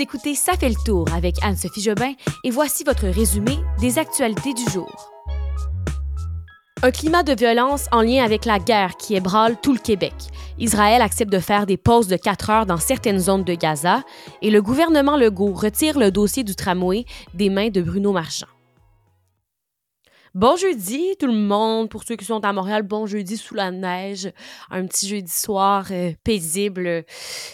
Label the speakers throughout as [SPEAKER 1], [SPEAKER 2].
[SPEAKER 1] Écoutez Ça fait le tour avec Anne-Sophie Jobin et voici votre résumé des actualités du jour. Un climat de violence en lien avec la guerre qui ébranle tout le Québec. Israël accepte de faire des pauses de 4 heures dans certaines zones de Gaza et le gouvernement Legault retire le dossier du tramway des mains de Bruno Marchand. Bon jeudi tout le monde, pour ceux qui sont à Montréal, bon jeudi sous la neige, un petit jeudi soir euh, paisible,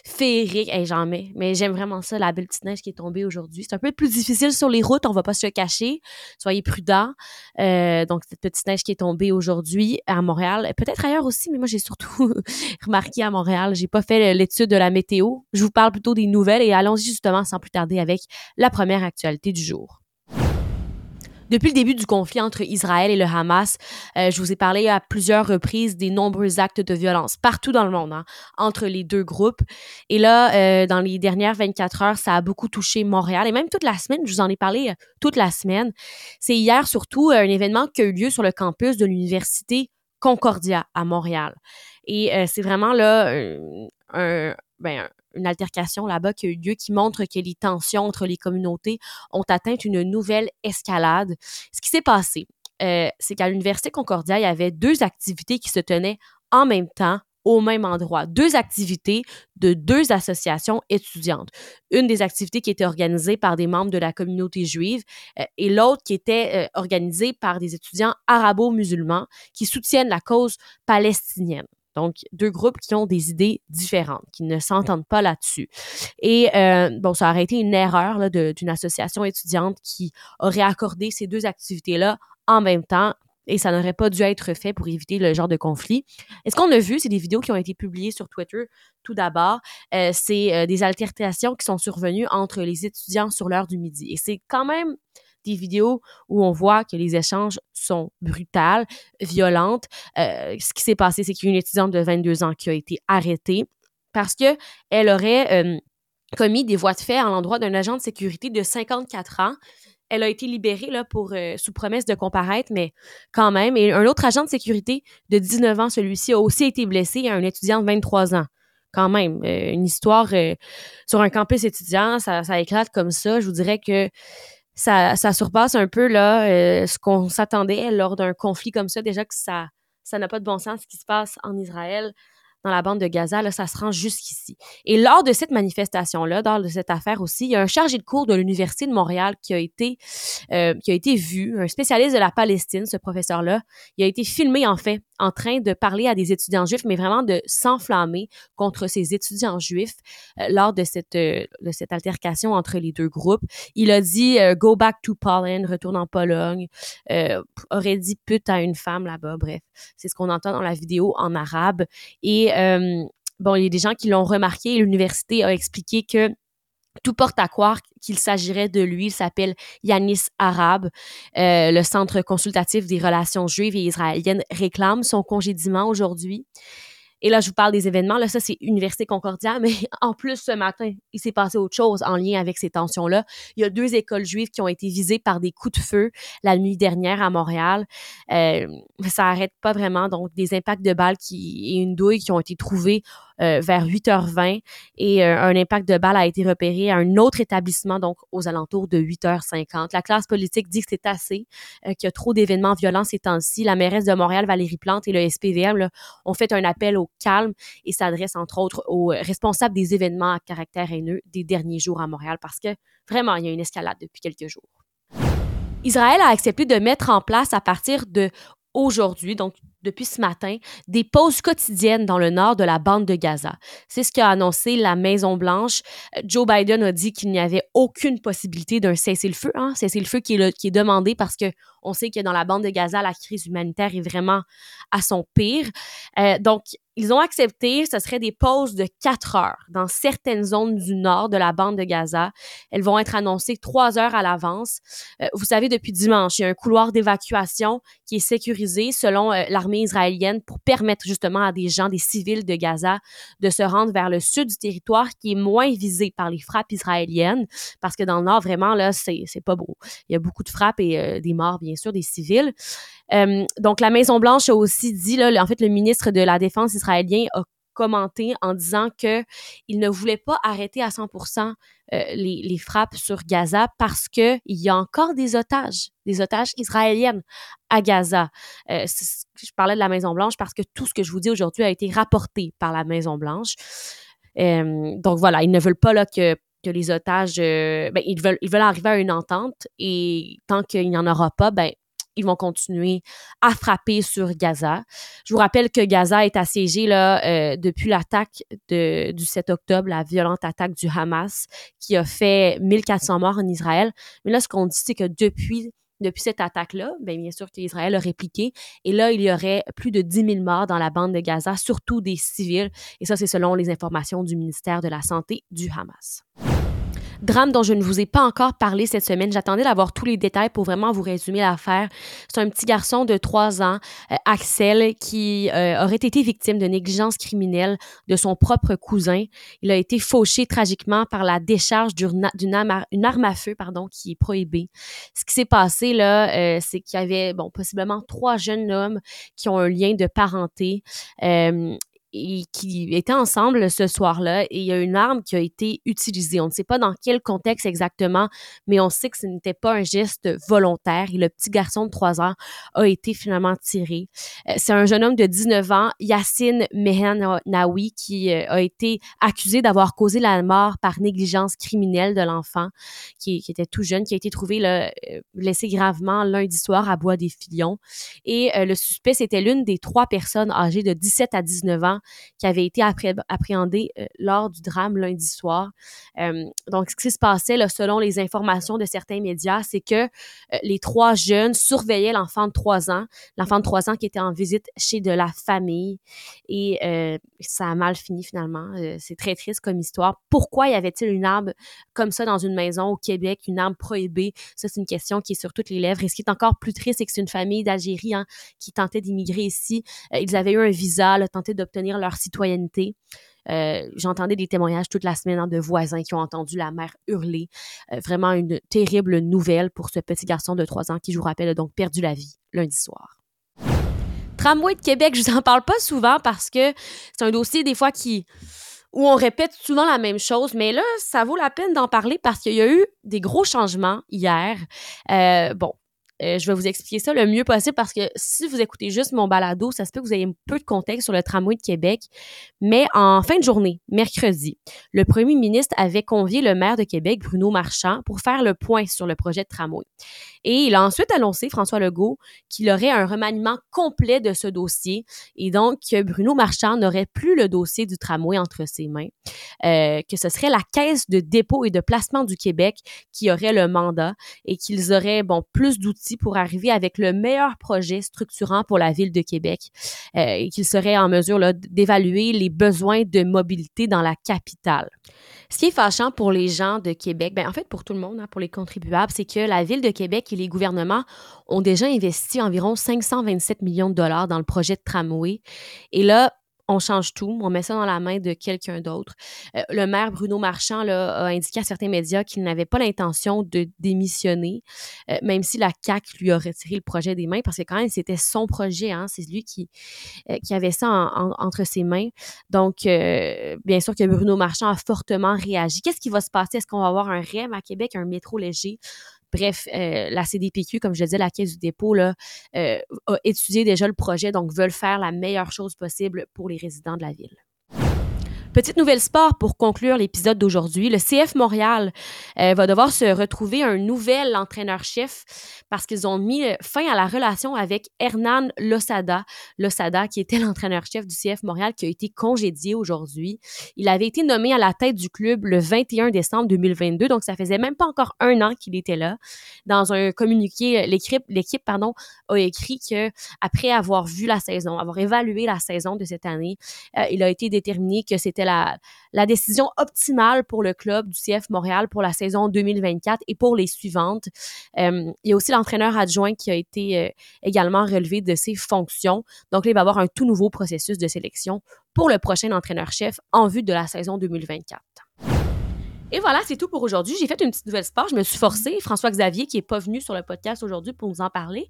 [SPEAKER 1] féerique, hey, j'en mets, mais j'aime vraiment ça, la belle petite neige qui est tombée aujourd'hui. C'est un peu plus difficile sur les routes, on va pas se le cacher, soyez prudents. Euh, donc cette petite neige qui est tombée aujourd'hui à Montréal, peut-être ailleurs aussi, mais moi j'ai surtout remarqué à Montréal, j'ai pas fait l'étude de la météo, je vous parle plutôt des nouvelles et allons-y justement sans plus tarder avec la première actualité du jour. Depuis le début du conflit entre Israël et le Hamas, euh, je vous ai parlé à plusieurs reprises des nombreux actes de violence partout dans le monde hein, entre les deux groupes. Et là, euh, dans les dernières 24 heures, ça a beaucoup touché Montréal et même toute la semaine. Je vous en ai parlé euh, toute la semaine. C'est hier surtout un événement qui a eu lieu sur le campus de l'université Concordia à Montréal. Et c'est vraiment là un, ben, une altercation là-bas qui a eu lieu qui montre que les tensions entre les communautés ont atteint une nouvelle escalade. Ce qui s'est passé, euh, c'est qu'à l'Université Concordia, il y avait deux activités qui se tenaient en même temps au même endroit. Deux activités de deux associations étudiantes. Une des activités qui était organisée par des membres de la communauté juive euh, et l'autre qui était euh, organisée par des étudiants arabo-musulmans qui soutiennent la cause palestinienne. Donc, deux groupes qui ont des idées différentes, qui ne s'entendent pas là-dessus. Et euh, bon, ça aurait été une erreur d'une association étudiante qui aurait accordé ces deux activités-là en même temps et ça n'aurait pas dû être fait pour éviter le genre de conflit. Et ce qu'on a vu, c'est des vidéos qui ont été publiées sur Twitter tout d'abord. Euh, c'est euh, des altercations qui sont survenues entre les étudiants sur l'heure du midi. Et c'est quand même des vidéos où on voit que les échanges sont brutales, violentes. Euh, ce qui s'est passé, c'est qu'il y a une étudiante de 22 ans qui a été arrêtée parce qu'elle aurait euh, commis des voies de fait à l'endroit d'un agent de sécurité de 54 ans. Elle a été libérée là, pour, euh, sous promesse de comparaître, mais quand même. Et un autre agent de sécurité de 19 ans, celui-ci, a aussi été blessé, un étudiant de 23 ans quand même. une histoire sur un campus étudiant, ça, éclate comme ça. Je vous dirais que ça, ça surpasse un peu là, euh, ce qu'on s'attendait lors d'un conflit comme ça. Déjà que ça ça n'a pas de bon sens ce qui se passe en Israël dans la bande de Gaza, là, ça se rend jusqu'ici. Et lors de cette manifestation-là, lors de cette affaire aussi, il y a un chargé de cours de l'Université de Montréal qui a été, euh, qui a été vu, un spécialiste de la Palestine, ce professeur-là. Il a été filmé, en fait, en train de parler à des étudiants juifs, mais vraiment de s'enflammer contre ces étudiants juifs euh, lors de cette, euh, de cette altercation entre les deux groupes. Il a dit Go back to Poland, retourne en Pologne, aurait dit pute à une femme là-bas, bref. C'est ce qu'on entend dans la vidéo en arabe. Et bon, il y a des gens qui l'ont remarqué l'université a expliqué que tout porte à croire qu'il s'agirait de lui. Il s'appelle Yanis Arab. Euh, le Centre consultatif des relations juives et israéliennes réclame son congédiement aujourd'hui. Et là, je vous parle des événements. Là, ça, c'est Université Concordia. Mais en plus, ce matin, il s'est passé autre chose en lien avec ces tensions-là. Il y a deux écoles juives qui ont été visées par des coups de feu la nuit dernière à Montréal. Euh, ça n'arrête pas vraiment. Donc, des impacts de balles qui, et une douille qui ont été trouvés euh, vers 8h20 et euh, un impact de balle a été repéré à un autre établissement, donc aux alentours de 8h50. La classe politique dit que c'est assez, qu'il y a trop d'événements violents ces temps-ci. La mairesse de Montréal, Valérie Plante, et le SPVM ont fait un appel au calme et s'adresse entre autres aux responsables des événements à caractère haineux des derniers jours à Montréal parce que vraiment, il y a une escalade depuis quelques jours. Israël a accepté de mettre en place à partir de aujourd'hui, donc depuis ce matin, des pauses quotidiennes dans le nord de la bande de Gaza. C'est ce qu'a annoncé la Maison-Blanche. Euh, Joe Biden a dit qu'il n'y avait aucune possibilité d'un cessez-le-feu, hein, cessez-le-feu qui est, demandé parce que on sait que dans la bande de Gaza, la crise humanitaire est vraiment à son pire. Euh, donc, ils ont accepté, ce serait des pauses de quatre heures dans certaines zones du nord de la bande de Gaza. Elles vont être annoncées trois heures à l'avance. Euh, vous savez, depuis dimanche, il y a un couloir d'évacuation qui est sécurisé selon l'armée israélienne pour permettre justement à des gens, des civils de Gaza, de se rendre vers le sud du territoire qui est moins visé par les frappes israéliennes parce que dans le nord, vraiment, là, c'est pas beau. Il y a beaucoup de frappes et des morts, bien sûr, des civils. Euh, donc, la Maison-Blanche a aussi dit, là, en fait, le ministre de la Défense israélien a commenté en disant que il ne voulait pas arrêter à 100% les, les, frappes sur Gaza parce que il y a encore des otages, des otages israéliennes à Gaza. je parlais de la Maison Blanche parce que tout ce que je vous dis aujourd'hui a été rapporté par la Maison Blanche. donc voilà, ils ne veulent pas que les otages, ben, ils ils veulent arriver à une entente et tant qu'il n'y en aura pas, ben, ils vont continuer à frapper sur Gaza. Je vous rappelle que Gaza est assiégé là, euh, depuis l'attaque du 7 octobre, la violente attaque du Hamas qui a fait 1400 morts en Israël. Mais là, ce qu'on dit, c'est que depuis depuis cette attaque-là, bien, bien sûr qu'Israël a répliqué. Et là, il y aurait plus de 10 000 morts dans la bande de Gaza, surtout des civils. Et ça, c'est selon les informations du ministère de la Santé du Hamas. Drame dont je ne vous ai pas encore parlé cette semaine. J'attendais d'avoir tous les détails pour vraiment vous résumer l'affaire. C'est un petit garçon de 3 ans, euh, Axel, qui euh, aurait été victime de négligence criminelle de son propre cousin. Il a été fauché tragiquement par la décharge d'une arme à feu pardon, qui est prohibée. Ce qui s'est passé, là, euh, c'est qu'il y avait bon, possiblement trois jeunes hommes qui ont un lien de parenté qui étaient ensemble ce soir-là et il y a une arme qui a été utilisée. On ne sait pas dans quel contexte exactement, mais on sait que ce n'était pas un geste volontaire et le petit garçon de 3 ans a été finalement tiré. Euh, c'est un jeune homme de 19 ans, Yassine Mehanawi, qui euh, a été accusé d'avoir causé la mort par négligence criminelle de l'enfant qui, était tout jeune, qui a été trouvé là, euh, blessé gravement lundi soir à Bois-des-Filions. Et le suspect, c'était l'une des trois personnes âgées de 17 à 19 ans qui avait été appréhendé euh, lors du drame lundi soir. Euh, donc, ce qui se passait, selon les informations de certains médias, c'est que euh, les trois jeunes surveillaient l'enfant de trois ans, l'enfant de trois ans qui était en visite chez de la famille. Et ça a mal fini finalement. c'est très triste comme histoire. Pourquoi y avait-il une arme comme ça dans une maison au Québec, une arme prohibée? Ça, c'est une question qui est sur toutes les lèvres. Et ce qui est encore plus triste, c'est que c'est une famille d'Algérie hein, qui tentait d'immigrer ici. ils avaient eu un visa, là, tenté d'obtenir leur citoyenneté. Euh, j'entendais des témoignages toute la semaine hein, de voisins qui ont entendu la mère hurler. Euh, vraiment une terrible nouvelle pour ce petit garçon de 3 ans qui, je vous rappelle, a donc perdu la vie lundi soir. Tramway de Québec, je vous en parle pas souvent parce que c'est un dossier des fois où on répète souvent la même chose, mais là, ça vaut la peine d'en parler parce qu'il y a eu des gros changements hier. Euh, bon, euh, je vais vous expliquer ça le mieux possible parce que si vous écoutez juste mon balado, ça se peut que vous ayez peu de contexte sur le tramway de Québec. Mais en fin de journée, mercredi, le premier ministre avait convié le maire de Québec, Bruno Marchand, pour faire le point sur le projet de tramway. Et il a ensuite annoncé, François Legault, qu'il aurait un remaniement complet de ce dossier et donc que Bruno Marchand n'aurait plus le dossier du tramway entre ses mains, euh, que ce serait la Caisse de dépôt et de placement du Québec qui aurait le mandat et qu'ils auraient bon plus d'outils pour arriver avec le meilleur projet structurant pour la ville de Québec euh, et qu'ils seraient en mesure d'évaluer les besoins de mobilité dans la capitale. Ce qui est fâchant pour les gens de Québec, ben en fait pour tout le monde, hein, pour les contribuables, c'est que la ville de Québec et les gouvernements ont déjà investi environ 527 millions de dollars dans le projet de tramway. Et là, on change tout, on met ça dans la main de quelqu'un d'autre. Euh, le maire Bruno Marchand a indiqué à certains médias qu'il n'avait pas l'intention de démissionner, euh, même si la CAC lui a retiré le projet des mains, parce que quand même, c'était son projet, hein, c'est lui qui, euh, avait ça entre ses mains. Donc, bien sûr que Bruno Marchand a fortement réagi. Qu'est-ce qui va se passer? Est-ce qu'on va avoir un REM à Québec, un métro léger? Bref, euh, la CDPQ, comme je le disais, la Caisse du dépôt, là, euh, a étudié déjà le projet, donc veulent faire la meilleure chose possible pour les résidents de la ville. Petite nouvelle sport pour conclure l'épisode d'aujourd'hui. Le CF Montréal euh, va devoir se retrouver un nouvel entraîneur-chef parce qu'ils ont mis euh, fin à la relation avec Hernan Losada. Losada, qui était l'entraîneur-chef du CF Montréal, qui a été congédié aujourd'hui. Il avait été nommé à la tête du club le 21 décembre 2022, donc ça faisait même pas encore un an qu'il était là. Dans un communiqué, l'équipe, l'équipe pardon, a écrit que après avoir vu la saison, avoir évalué la saison de cette année, euh, il a été déterminé que c'était la, décision optimale pour le club du CF Montréal pour la saison 2024 et pour les suivantes. Euh, il y a aussi l'entraîneur adjoint qui a été euh, également relevé de ses fonctions. Donc il va y avoir un tout nouveau processus de sélection pour le prochain entraîneur-chef en vue de la saison 2024. Et voilà, c'est tout pour aujourd'hui. J'ai fait une petite nouvelle sport. Je me suis forcée. François Xavier, qui n'est pas venu sur le podcast aujourd'hui pour nous en parler,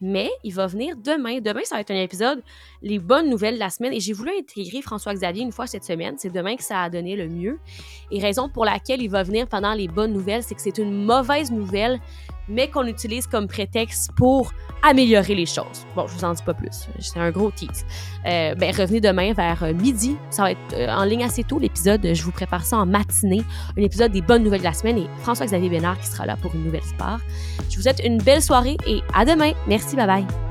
[SPEAKER 1] Mais il va venir demain. Demain, ça va être un épisode, les bonnes nouvelles de la semaine. Et j'ai voulu intégrer François-Xavier une fois cette semaine. C'est demain que ça a donné le mieux. Et raison pour laquelle il va venir pendant les bonnes nouvelles, c'est que c'est une mauvaise nouvelle, mais qu'on utilise comme prétexte pour améliorer les choses. Bon, je vous en dis pas plus. C'est un gros tease. Euh, ben, revenez demain vers euh, midi. Ça va être euh, en ligne assez tôt, l'épisode. Je vous prépare ça en matinée. Un épisode des bonnes nouvelles de la semaine et François-Xavier Bénard qui sera là pour une nouvelle sport. Je vous souhaite une belle soirée et à demain. Merci, bye bye.